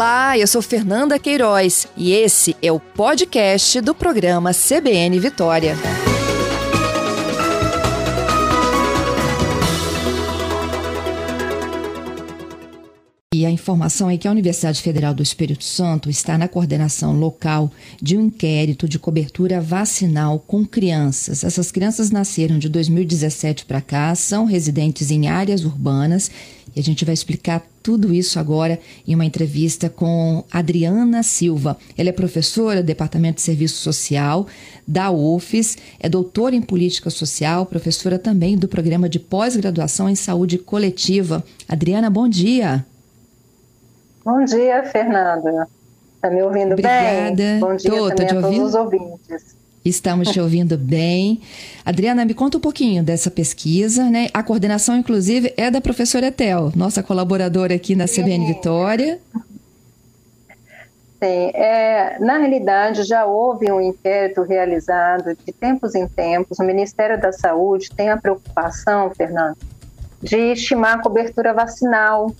Olá, eu sou Fernanda Queiroz e esse é o podcast do programa CBN Vitória. E a informação é que a Universidade Federal do Espírito Santo está na coordenação local de um inquérito de cobertura vacinal com crianças. Essas crianças nasceram de 2017 para cá, são residentes em áreas urbanas e a gente vai explicar tudo isso agora em uma entrevista com Adriana Silva. Ela é professora do Departamento de Serviço Social da UFES, é doutora em Política Social, professora também do Programa de Pós-Graduação em Saúde Coletiva. Adriana, bom dia. Bom dia, Fernanda. Está me ouvindo Obrigada. bem? Bom dia Tô, também tô a todos os ouvintes. Estamos te ouvindo bem. Adriana, me conta um pouquinho dessa pesquisa, né? A coordenação, inclusive, é da professora Etel, nossa colaboradora aqui na CBN Vitória. Sim, é, na realidade já houve um inquérito realizado de tempos em tempos. O Ministério da Saúde tem a preocupação, Fernanda, de estimar a cobertura vacinal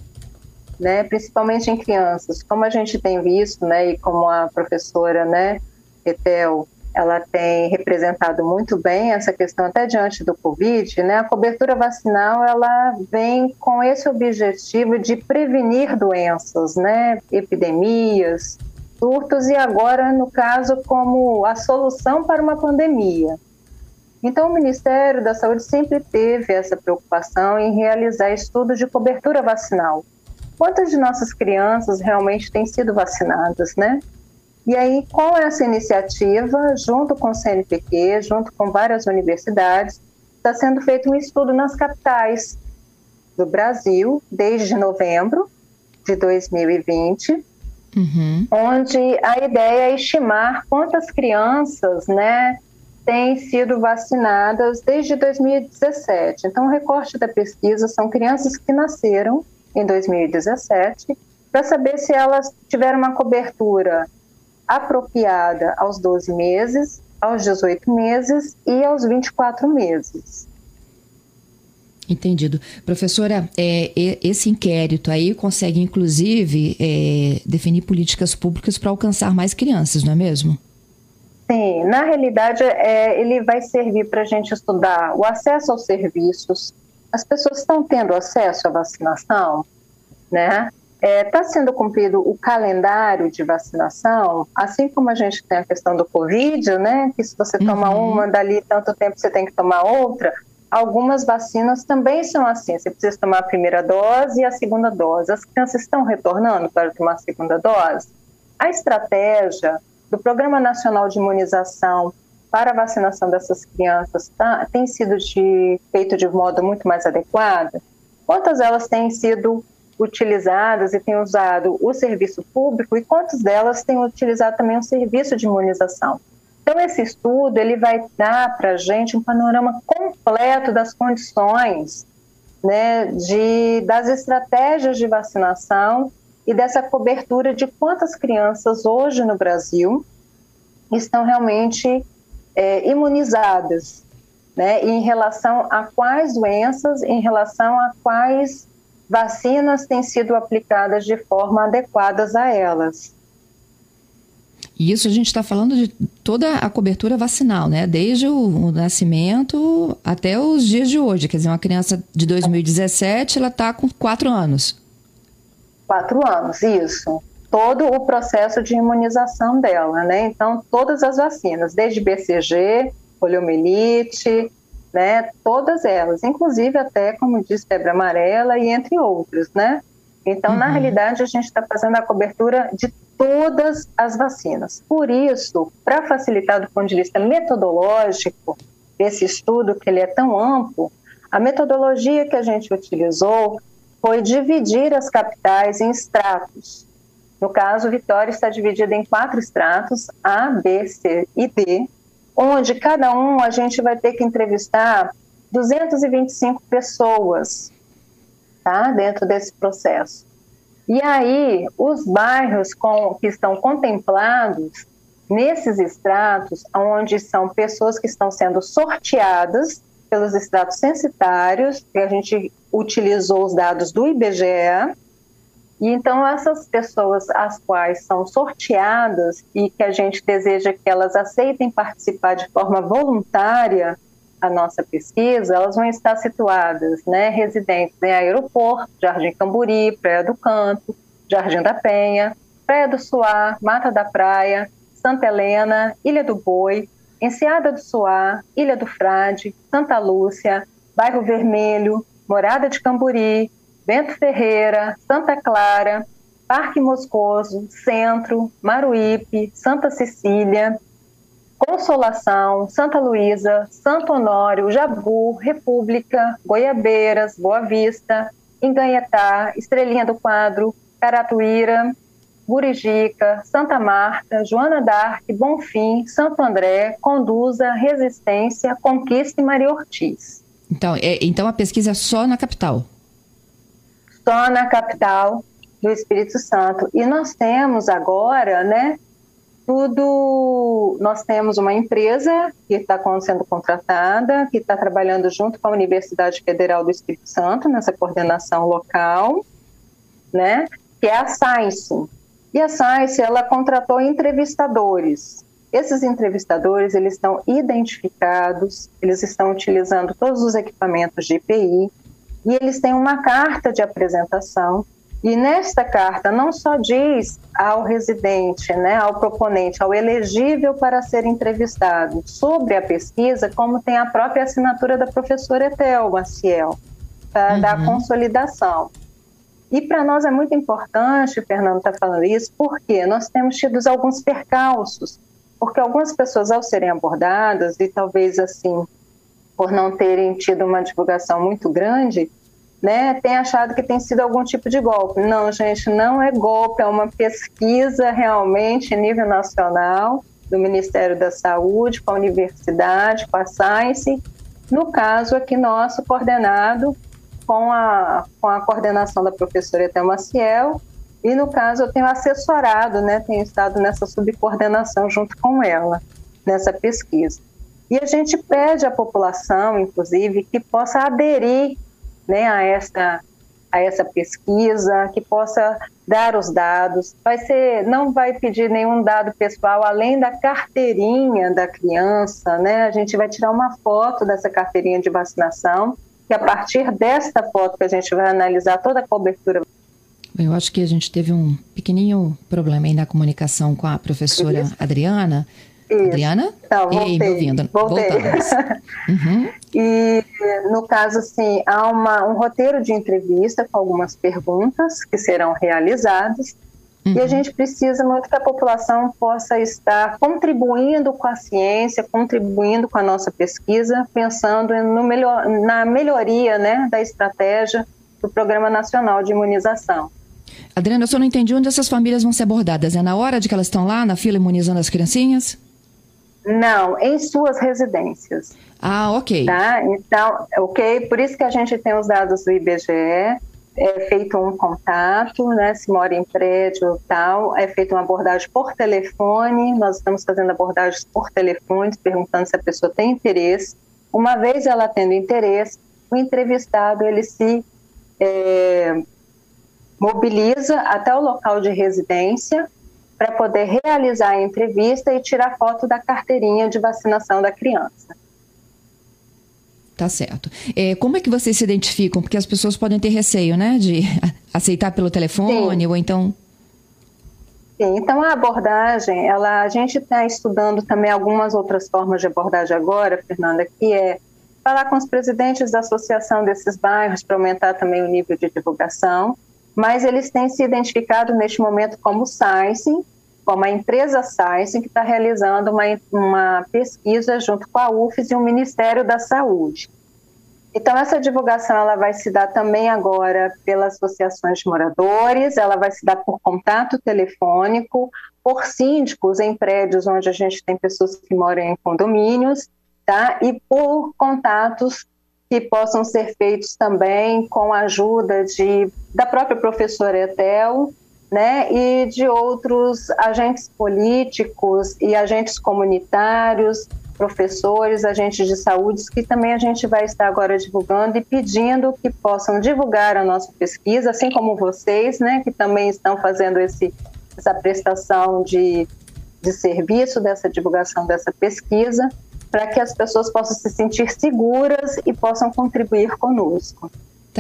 né, principalmente em crianças. Como a gente tem visto, né, e como a professora, né, Etel, ela tem representado muito bem essa questão até diante do Covid, né, a cobertura vacinal ela vem com esse objetivo de prevenir doenças, né, epidemias, surtos e agora, no caso, como a solução para uma pandemia. Então, o Ministério da Saúde sempre teve essa preocupação em realizar estudos de cobertura vacinal quantas de nossas crianças realmente têm sido vacinadas, né? E aí, com essa iniciativa, junto com o CNPq, junto com várias universidades, está sendo feito um estudo nas capitais do Brasil, desde novembro de 2020, uhum. onde a ideia é estimar quantas crianças, né, têm sido vacinadas desde 2017. Então, o recorte da pesquisa são crianças que nasceram em 2017, para saber se elas tiveram uma cobertura apropriada aos 12 meses, aos 18 meses e aos 24 meses. Entendido. Professora, é, esse inquérito aí consegue, inclusive, é, definir políticas públicas para alcançar mais crianças, não é mesmo? Sim, na realidade, é, ele vai servir para a gente estudar o acesso aos serviços, as pessoas estão tendo acesso à vacinação, né? Está é, tá sendo cumprido o calendário de vacinação, assim como a gente tem a questão do Covid, né? Que se você toma uhum. uma, dali tanto tempo você tem que tomar outra. Algumas vacinas também são assim. Você precisa tomar a primeira dose e a segunda dose. As crianças estão retornando para tomar a segunda dose. A estratégia do Programa Nacional de Imunização para a vacinação dessas crianças tá, tem sido de, feito de modo muito mais adequado? Quantas elas têm sido utilizadas e têm usado o serviço público e quantas delas têm utilizado também o serviço de imunização? Então, esse estudo ele vai dar para a gente um panorama completo das condições, né, de, das estratégias de vacinação e dessa cobertura de quantas crianças hoje no Brasil estão realmente é, imunizadas, né, em relação a quais doenças, em relação a quais vacinas têm sido aplicadas de forma adequada a elas. E isso a gente está falando de toda a cobertura vacinal, né? Desde o, o, nascimento até os dias de hoje. Quer dizer, uma criança de 2017, ela está com quatro anos. Quatro anos, isso todo o processo de imunização dela, né? Então, todas as vacinas, desde BCG, poliomielite, né? Todas elas, inclusive até, como diz, febre amarela e entre outros, né? Então, uhum. na realidade, a gente está fazendo a cobertura de todas as vacinas. Por isso, para facilitar do ponto de vista metodológico, esse estudo que ele é tão amplo, a metodologia que a gente utilizou foi dividir as capitais em estratos. No caso, Vitória está dividida em quatro estratos, A, B, C e D, onde cada um a gente vai ter que entrevistar 225 pessoas tá, dentro desse processo. E aí, os bairros com, que estão contemplados nesses estratos, onde são pessoas que estão sendo sorteadas pelos estratos censitários, que a gente utilizou os dados do IBGE, E então essas pessoas as quais são sorteadas e que a gente deseja que elas aceitem participar de forma voluntária a nossa pesquisa, elas vão estar situadas, né, residentes em aeroporto, Jardim Camburi, Praia do Canto, Jardim da Penha, Praia do Suá, Mata da Praia, Santa Helena, Ilha do Boi, Enseada do Suá, Ilha do Frade, Santa Lúcia, Bairro Vermelho, Morada de Camburi, Bento Ferreira, Santa Clara, Parque Moscoso, Centro, Maruípe, Santa Cecília, Consolação, Santa Luísa, Santo Honório, Jabu, República, Goiabeiras, Boa Vista, Enganhetá, Estrelinha do Quadro, Caratuíra, Burijica, Santa Marta, Joana d'Arc, Bonfim, Santo André, Conduza, Resistência, Conquista e Maria Ortiz. Então, é, então a pesquisa é só na capital? Só na capital do Espírito Santo. E nós temos agora, né, tudo. Nós temos uma empresa que está sendo contratada, que está trabalhando junto com a Universidade Federal do Espírito Santo nessa coordenação local, né? Que é a Science. E a Science ela contratou entrevistadores. Esses entrevistadores eles estão identificados, eles estão utilizando todos os equipamentos de IPI e eles têm uma carta de apresentação e nesta carta não só diz ao residente, né, ao proponente, ao elegível para ser entrevistado sobre a pesquisa, como tem a própria assinatura da professora Etel Maciel, tá, uhum. da consolidação. E para nós é muito importante, o Fernando está falando isso, porque nós temos tido alguns percalços, porque algumas pessoas, ao serem abordadas, e talvez assim, por não terem tido uma divulgação muito grande, né, tem achado que tem sido algum tipo de golpe. Não, gente, não é golpe, é uma pesquisa realmente nível nacional do Ministério da Saúde, com a universidade, com a Science, no caso aqui nosso, coordenado com a, com a coordenação da professora Etel Maciel, e no caso eu tenho assessorado, né, tenho estado nessa subcoordenação junto com ela, nessa pesquisa. E a gente pede à população, inclusive, que possa aderir né, a, essa, a essa pesquisa, que possa dar os dados. Vai ser, não vai pedir nenhum dado pessoal além da carteirinha da criança, né? A gente vai tirar uma foto dessa carteirinha de vacinação, que a partir desta foto que a gente vai analisar toda a cobertura eu acho que a gente teve um pequenininho problema aí na comunicação com a professora. Adriana. Isso. Adriana? Tá, voltei, Ei, me ouvindo? Voltei. Uhum. E, no caso, assim, há uma, um roteiro de entrevista com algumas perguntas que serão realizadas uhum. e a uhum. gente precisa muito que a população possa estar contribuindo com a ciência, contribuindo com a nossa pesquisa, pensando no melhor, na melhoria né, da estratégia do Programa Nacional de Imunização. Adriana, eu só não entendi onde essas famílias vão ser abordadas. É na hora de que elas estão lá na fila imunizando as criancinhas? Não, em suas residências. Ah, ok. Tá? Então, ok, por isso que a gente tem os dados do IBGE, é feito um contato, né, se mora em prédio tal, é feita uma abordagem por telefone, nós estamos fazendo abordagens por telefone, perguntando se a pessoa tem interesse. Uma vez ela tendo interesse, o entrevistado, ele se é, mobiliza até o local de residência para poder realizar a entrevista e tirar foto da carteirinha de vacinação da criança. Tá certo. É, como é que vocês se identificam? Porque as pessoas podem ter receio, né, de aceitar pelo telefone Sim. ou então. Sim, então a abordagem, ela, a gente está estudando também algumas outras formas de abordagem agora, Fernanda, que é falar com os presidentes da associação desses bairros para aumentar também o nível de divulgação mas eles têm se identificado neste momento como Science, como a empresa Science, que está realizando uma, uma pesquisa junto com a UFES e o Ministério da Saúde. Então, essa divulgação ela vai se dar também agora pelas associações de moradores, ela vai se dar por contato telefônico, por síndicos em prédios onde a gente tem pessoas que moram em condomínios, tá? E por contatos que possam ser feitos também com a ajuda de, da própria professora Etel, né, e de outros agentes políticos e agentes comunitários professores, agentes de saúde, que também a gente vai estar agora divulgando e pedindo que possam divulgar a nossa pesquisa, assim como vocês, né, que também estão fazendo esse, essa prestação de, de serviço, dessa divulgação dessa pesquisa, para que as pessoas possam se sentir seguras e possam contribuir conosco.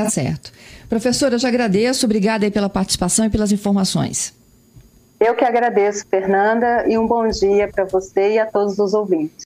Tá certo. Professora, eu já agradeço, obrigada aí pela participação e pelas informações. Eu que agradeço, Fernanda, e um bom dia para você e a todos os ouvintes.